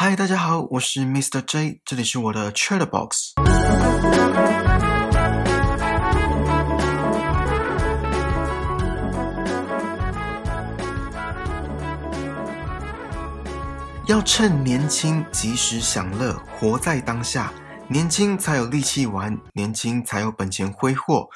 嗨，大家好，我是 Mr. J，这里是我的 Chat Box。要趁年轻及时享乐，活在当下。年轻才有力气玩，年轻才有本钱挥霍。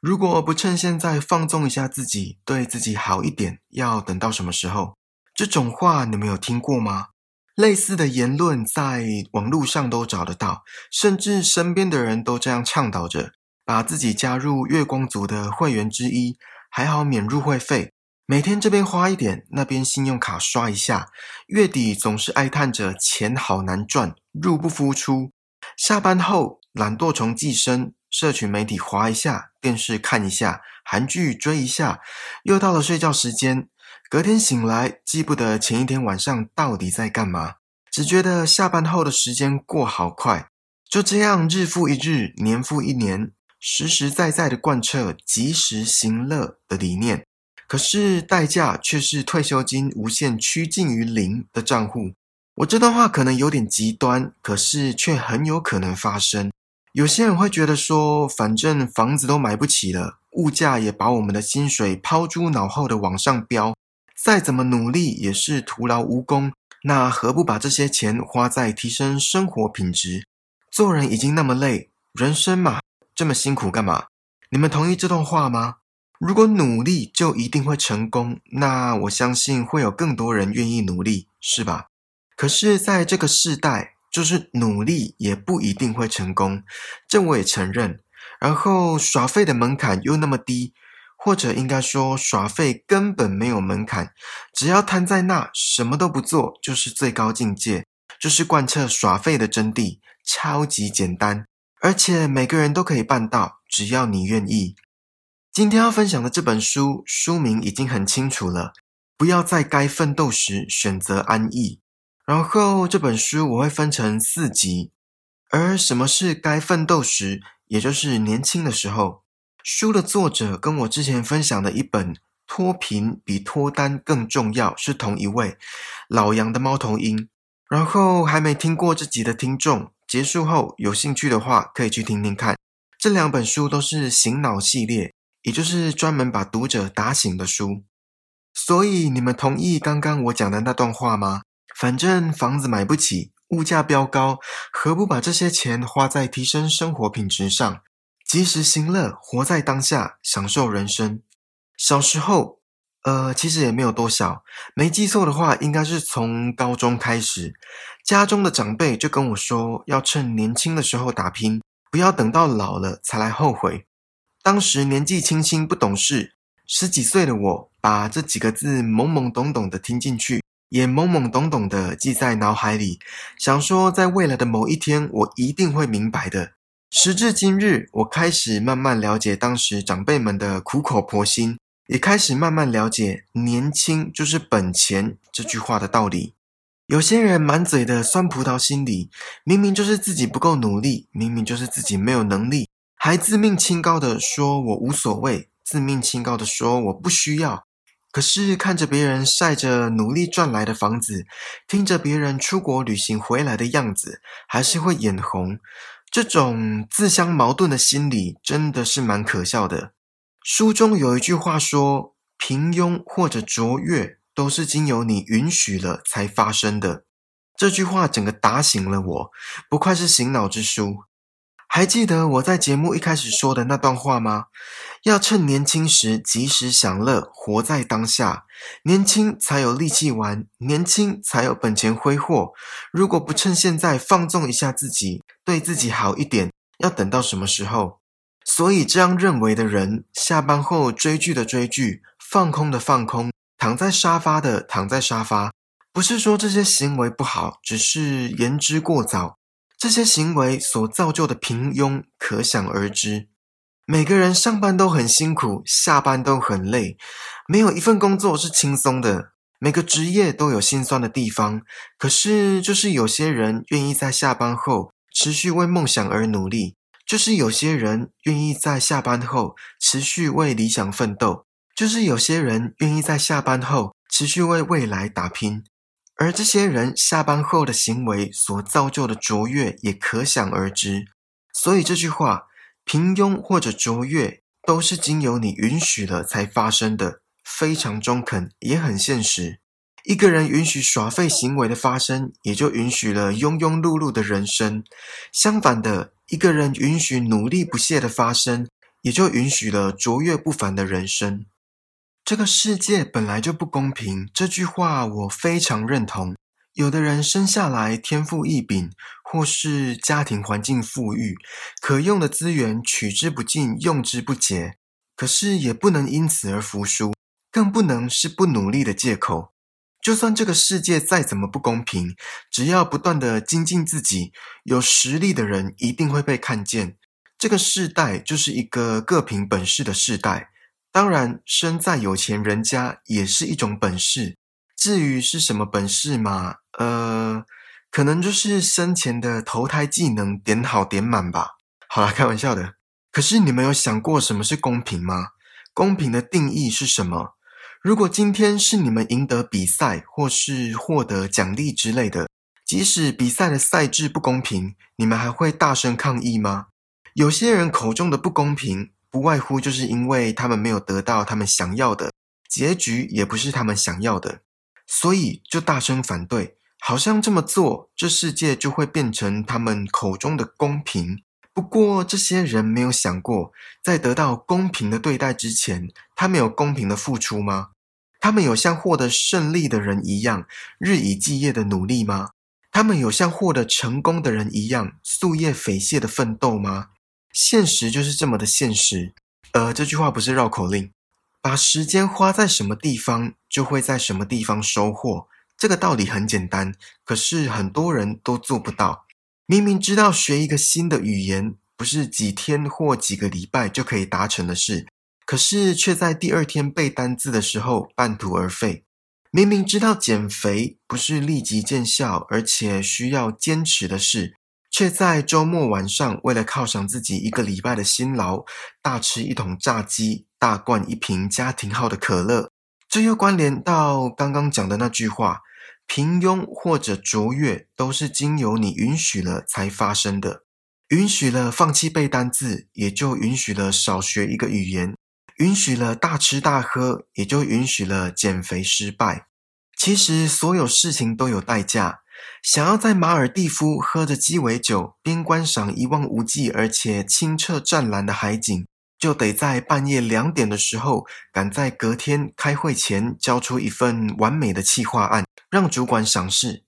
如果不趁现在放纵一下自己，对自己好一点，要等到什么时候？这种话你们有听过吗？类似的言论在网络上都找得到，甚至身边的人都这样倡导着，把自己加入月光族的会员之一，还好免入会费，每天这边花一点，那边信用卡刷一下，月底总是哀叹着钱好难赚，入不敷出。下班后懒惰虫寄生，社群媒体滑一下，电视看一下，韩剧追一下，又到了睡觉时间。隔天醒来，记不得前一天晚上到底在干嘛，只觉得下班后的时间过好快。就这样日复一日，年复一年，实实在在的贯彻及时行乐的理念。可是代价却是退休金无限趋近于零的账户。我这段话可能有点极端，可是却很有可能发生。有些人会觉得说，反正房子都买不起了，物价也把我们的薪水抛诸脑后的往上飙。再怎么努力也是徒劳无功，那何不把这些钱花在提升生活品质？做人已经那么累，人生嘛这么辛苦干嘛？你们同意这段话吗？如果努力就一定会成功，那我相信会有更多人愿意努力，是吧？可是，在这个世代，就是努力也不一定会成功，这我也承认。然后耍废的门槛又那么低。或者应该说，耍废根本没有门槛，只要瘫在那，什么都不做，就是最高境界，就是贯彻耍废的真谛，超级简单，而且每个人都可以办到，只要你愿意。今天要分享的这本书，书名已经很清楚了，不要在该奋斗时选择安逸。然后这本书我会分成四集，而什么是该奋斗时，也就是年轻的时候。书的作者跟我之前分享的一本《脱贫比脱单更重要》是同一位老杨的猫头鹰。然后还没听过这集的听众，结束后有兴趣的话可以去听听看。这两本书都是醒脑系列，也就是专门把读者打醒的书。所以你们同意刚刚我讲的那段话吗？反正房子买不起，物价飙高，何不把这些钱花在提升生活品质上？及时行乐，活在当下，享受人生。小时候，呃，其实也没有多小，没记错的话，应该是从高中开始，家中的长辈就跟我说，要趁年轻的时候打拼，不要等到老了才来后悔。当时年纪轻轻不懂事，十几岁的我，把这几个字懵懵懂懂的听进去，也懵懵懂懂的记在脑海里，想说，在未来的某一天，我一定会明白的。时至今日，我开始慢慢了解当时长辈们的苦口婆心，也开始慢慢了解“年轻就是本钱”这句话的道理。有些人满嘴的酸葡萄心理，明明就是自己不够努力，明明就是自己没有能力，还自命清高的说“我无所谓”，自命清高的说“我不需要”。可是看着别人晒着努力赚来的房子，听着别人出国旅行回来的样子，还是会眼红。这种自相矛盾的心理真的是蛮可笑的。书中有一句话说：“平庸或者卓越，都是经由你允许了才发生的。”这句话整个打醒了我，不愧是醒脑之书。还记得我在节目一开始说的那段话吗？要趁年轻时及时享乐，活在当下。年轻才有力气玩，年轻才有本钱挥霍。如果不趁现在放纵一下自己，对自己好一点，要等到什么时候？所以这样认为的人，下班后追剧的追剧，放空的放空，躺在沙发的躺在沙发。不是说这些行为不好，只是言之过早。这些行为所造就的平庸，可想而知。每个人上班都很辛苦，下班都很累，没有一份工作是轻松的。每个职业都有心酸的地方，可是就是有些人愿意在下班后持续为梦想而努力，就是有些人愿意在下班后持续为理想奋斗，就是有些人愿意在下班后持续为未来打拼。而这些人下班后的行为所造就的卓越也可想而知。所以这句话，平庸或者卓越，都是经由你允许了才发生的，非常中肯，也很现实。一个人允许耍废行为的发生，也就允许了庸庸碌碌的人生。相反的，一个人允许努力不懈的发生，也就允许了卓越不凡的人生。这个世界本来就不公平，这句话我非常认同。有的人生下来天赋异禀，或是家庭环境富裕，可用的资源取之不尽，用之不竭。可是也不能因此而服输，更不能是不努力的借口。就算这个世界再怎么不公平，只要不断的精进自己，有实力的人一定会被看见。这个世代就是一个各凭本事的世代。当然，生在有钱人家也是一种本事。至于是什么本事嘛，呃，可能就是生前的投胎技能点好点满吧。好啦，开玩笑的。可是你们有想过什么是公平吗？公平的定义是什么？如果今天是你们赢得比赛，或是获得奖励之类的，即使比赛的赛制不公平，你们还会大声抗议吗？有些人口中的不公平。不外乎就是因为他们没有得到他们想要的结局，也不是他们想要的，所以就大声反对。好像这么做，这世界就会变成他们口中的公平。不过，这些人没有想过，在得到公平的对待之前，他们有公平的付出吗？他们有像获得胜利的人一样日以继夜的努力吗？他们有像获得成功的人一样夙夜匪懈的奋斗吗？现实就是这么的现实，呃，这句话不是绕口令。把时间花在什么地方，就会在什么地方收获。这个道理很简单，可是很多人都做不到。明明知道学一个新的语言不是几天或几个礼拜就可以达成的事，可是却在第二天背单字的时候半途而废。明明知道减肥不是立即见效，而且需要坚持的事。却在周末晚上，为了犒赏自己一个礼拜的辛劳，大吃一桶炸鸡，大灌一瓶家庭号的可乐。这又关联到刚刚讲的那句话：平庸或者卓越，都是经由你允许了才发生的。允许了放弃背单字，也就允许了少学一个语言；允许了大吃大喝，也就允许了减肥失败。其实，所有事情都有代价。想要在马尔蒂夫喝着鸡尾酒，边观赏一望无际而且清澈湛蓝的海景，就得在半夜两点的时候，赶在隔天开会前交出一份完美的企划案，让主管赏识。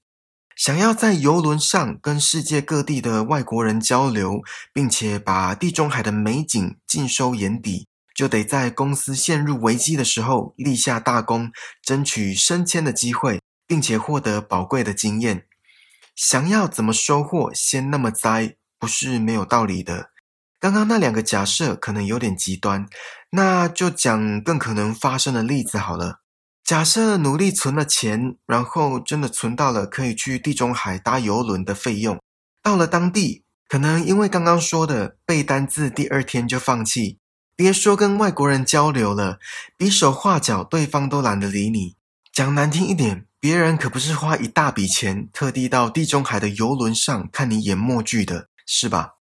想要在游轮上跟世界各地的外国人交流，并且把地中海的美景尽收眼底，就得在公司陷入危机的时候立下大功，争取升迁的机会。并且获得宝贵的经验，想要怎么收获，先那么栽，不是没有道理的。刚刚那两个假设可能有点极端，那就讲更可能发生的例子好了。假设努力存了钱，然后真的存到了可以去地中海搭游轮的费用，到了当地，可能因为刚刚说的背单字，第二天就放弃，别说跟外国人交流了，比手画脚，对方都懒得理你。讲难听一点。别人可不是花一大笔钱特地到地中海的游轮上看你演默剧的，是吧？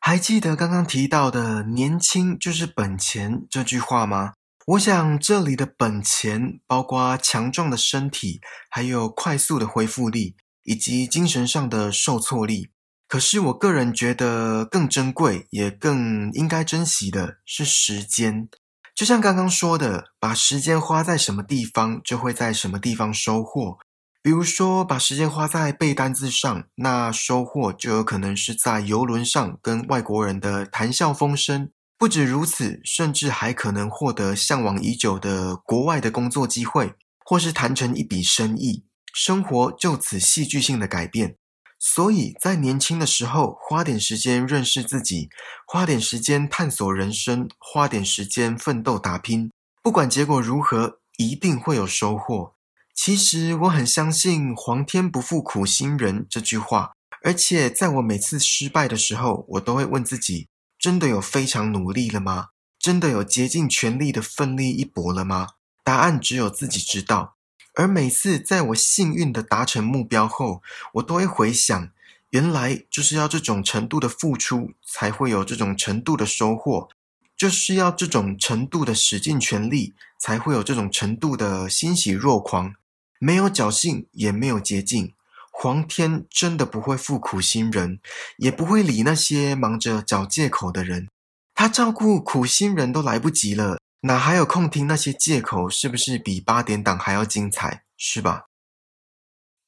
还记得刚刚提到的“年轻就是本钱”这句话吗？我想这里的本钱包括强壮的身体，还有快速的恢复力，以及精神上的受挫力。可是我个人觉得更珍贵，也更应该珍惜的是时间。就像刚刚说的，把时间花在什么地方，就会在什么地方收获。比如说，把时间花在背单字上，那收获就有可能是在游轮上跟外国人的谈笑风生。不止如此，甚至还可能获得向往已久的国外的工作机会，或是谈成一笔生意，生活就此戏剧性的改变。所以在年轻的时候，花点时间认识自己，花点时间探索人生，花点时间奋斗打拼，不管结果如何，一定会有收获。其实我很相信“皇天不负苦心人”这句话，而且在我每次失败的时候，我都会问自己：真的有非常努力了吗？真的有竭尽全力的奋力一搏了吗？答案只有自己知道。而每次在我幸运的达成目标后，我都会回想，原来就是要这种程度的付出，才会有这种程度的收获，就是要这种程度的使尽全力，才会有这种程度的欣喜若狂。没有侥幸，也没有捷径。皇天真的不会负苦心人，也不会理那些忙着找借口的人。他照顾苦心人都来不及了，哪还有空听那些借口？是不是比八点档还要精彩？是吧？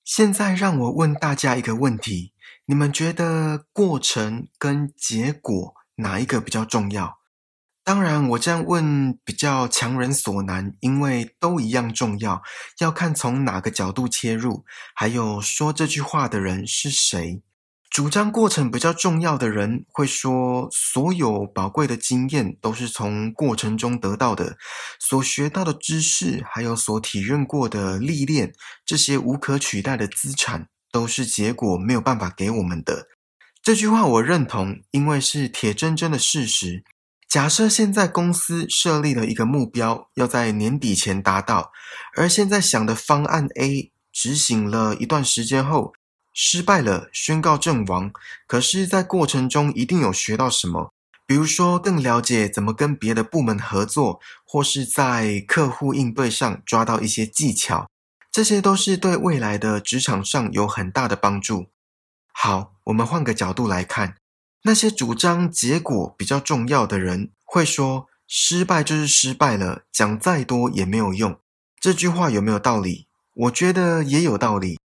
现在让我问大家一个问题：你们觉得过程跟结果哪一个比较重要？当然，我这样问比较强人所难，因为都一样重要，要看从哪个角度切入，还有说这句话的人是谁。主张过程比较重要的人会说，所有宝贵的经验都是从过程中得到的，所学到的知识，还有所体认过的历练，这些无可取代的资产，都是结果没有办法给我们的。这句话我认同，因为是铁铮铮的事实。假设现在公司设立了一个目标，要在年底前达到，而现在想的方案 A 执行了一段时间后失败了，宣告阵亡。可是，在过程中一定有学到什么，比如说更了解怎么跟别的部门合作，或是在客户应对上抓到一些技巧，这些都是对未来的职场上有很大的帮助。好，我们换个角度来看。那些主张结果比较重要的人会说：“失败就是失败了，讲再多也没有用。”这句话有没有道理？我觉得也有道理。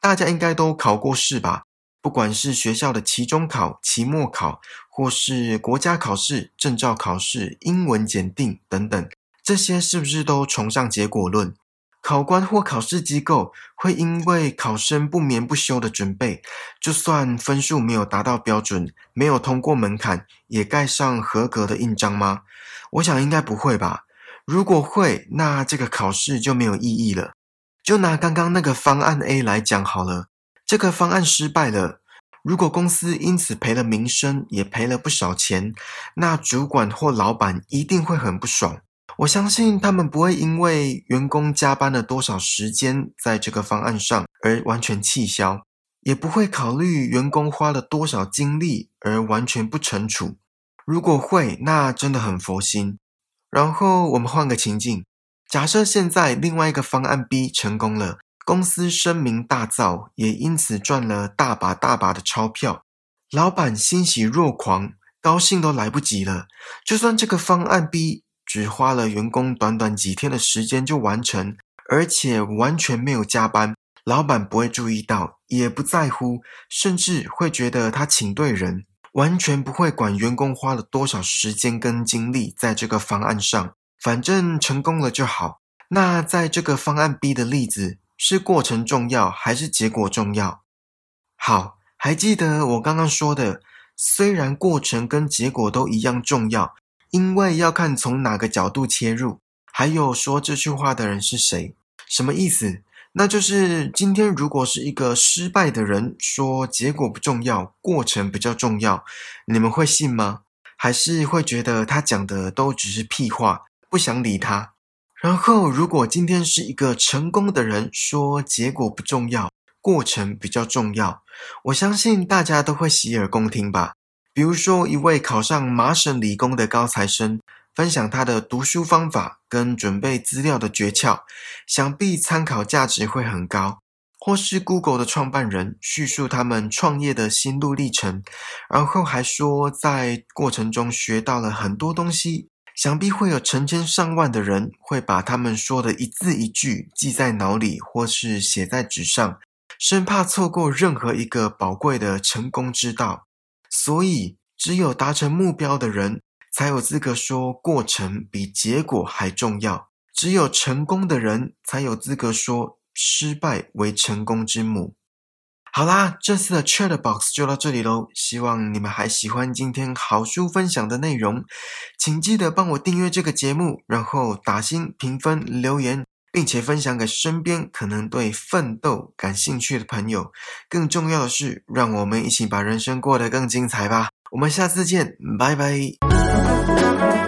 大家应该都考过试吧？不管是学校的期中考、期末考，或是国家考试、证照考试、英文检定等等，这些是不是都崇尚结果论？考官或考试机构会因为考生不眠不休的准备，就算分数没有达到标准，没有通过门槛，也盖上合格的印章吗？我想应该不会吧。如果会，那这个考试就没有意义了。就拿刚刚那个方案 A 来讲好了，这个方案失败了，如果公司因此赔了名声，也赔了不少钱，那主管或老板一定会很不爽。我相信他们不会因为员工加班了多少时间在这个方案上而完全气消，也不会考虑员工花了多少精力而完全不惩处。如果会，那真的很佛心。然后我们换个情境，假设现在另外一个方案 B 成功了，公司声名大噪，也因此赚了大把大把的钞票，老板欣喜若狂，高兴都来不及了。就算这个方案 B。只花了员工短短几天的时间就完成，而且完全没有加班，老板不会注意到，也不在乎，甚至会觉得他请对人，完全不会管员工花了多少时间跟精力在这个方案上，反正成功了就好。那在这个方案 B 的例子，是过程重要还是结果重要？好，还记得我刚刚说的，虽然过程跟结果都一样重要。因为要看从哪个角度切入，还有说这句话的人是谁，什么意思？那就是今天如果是一个失败的人说结果不重要，过程比较重要，你们会信吗？还是会觉得他讲的都只是屁话，不想理他？然后如果今天是一个成功的人说结果不重要，过程比较重要，我相信大家都会洗耳恭听吧。比如说，一位考上麻省理工的高材生分享他的读书方法跟准备资料的诀窍，想必参考价值会很高。或是 Google 的创办人叙述他们创业的心路历程，然后还说在过程中学到了很多东西，想必会有成千上万的人会把他们说的一字一句记在脑里，或是写在纸上，生怕错过任何一个宝贵的成功之道。所以，只有达成目标的人才有资格说过程比结果还重要；只有成功的人才有资格说失败为成功之母。好啦，这次的 Chat Box 就到这里喽。希望你们还喜欢今天好书分享的内容，请记得帮我订阅这个节目，然后打星评分留言。并且分享给身边可能对奋斗感兴趣的朋友。更重要的是，让我们一起把人生过得更精彩吧！我们下次见，拜拜。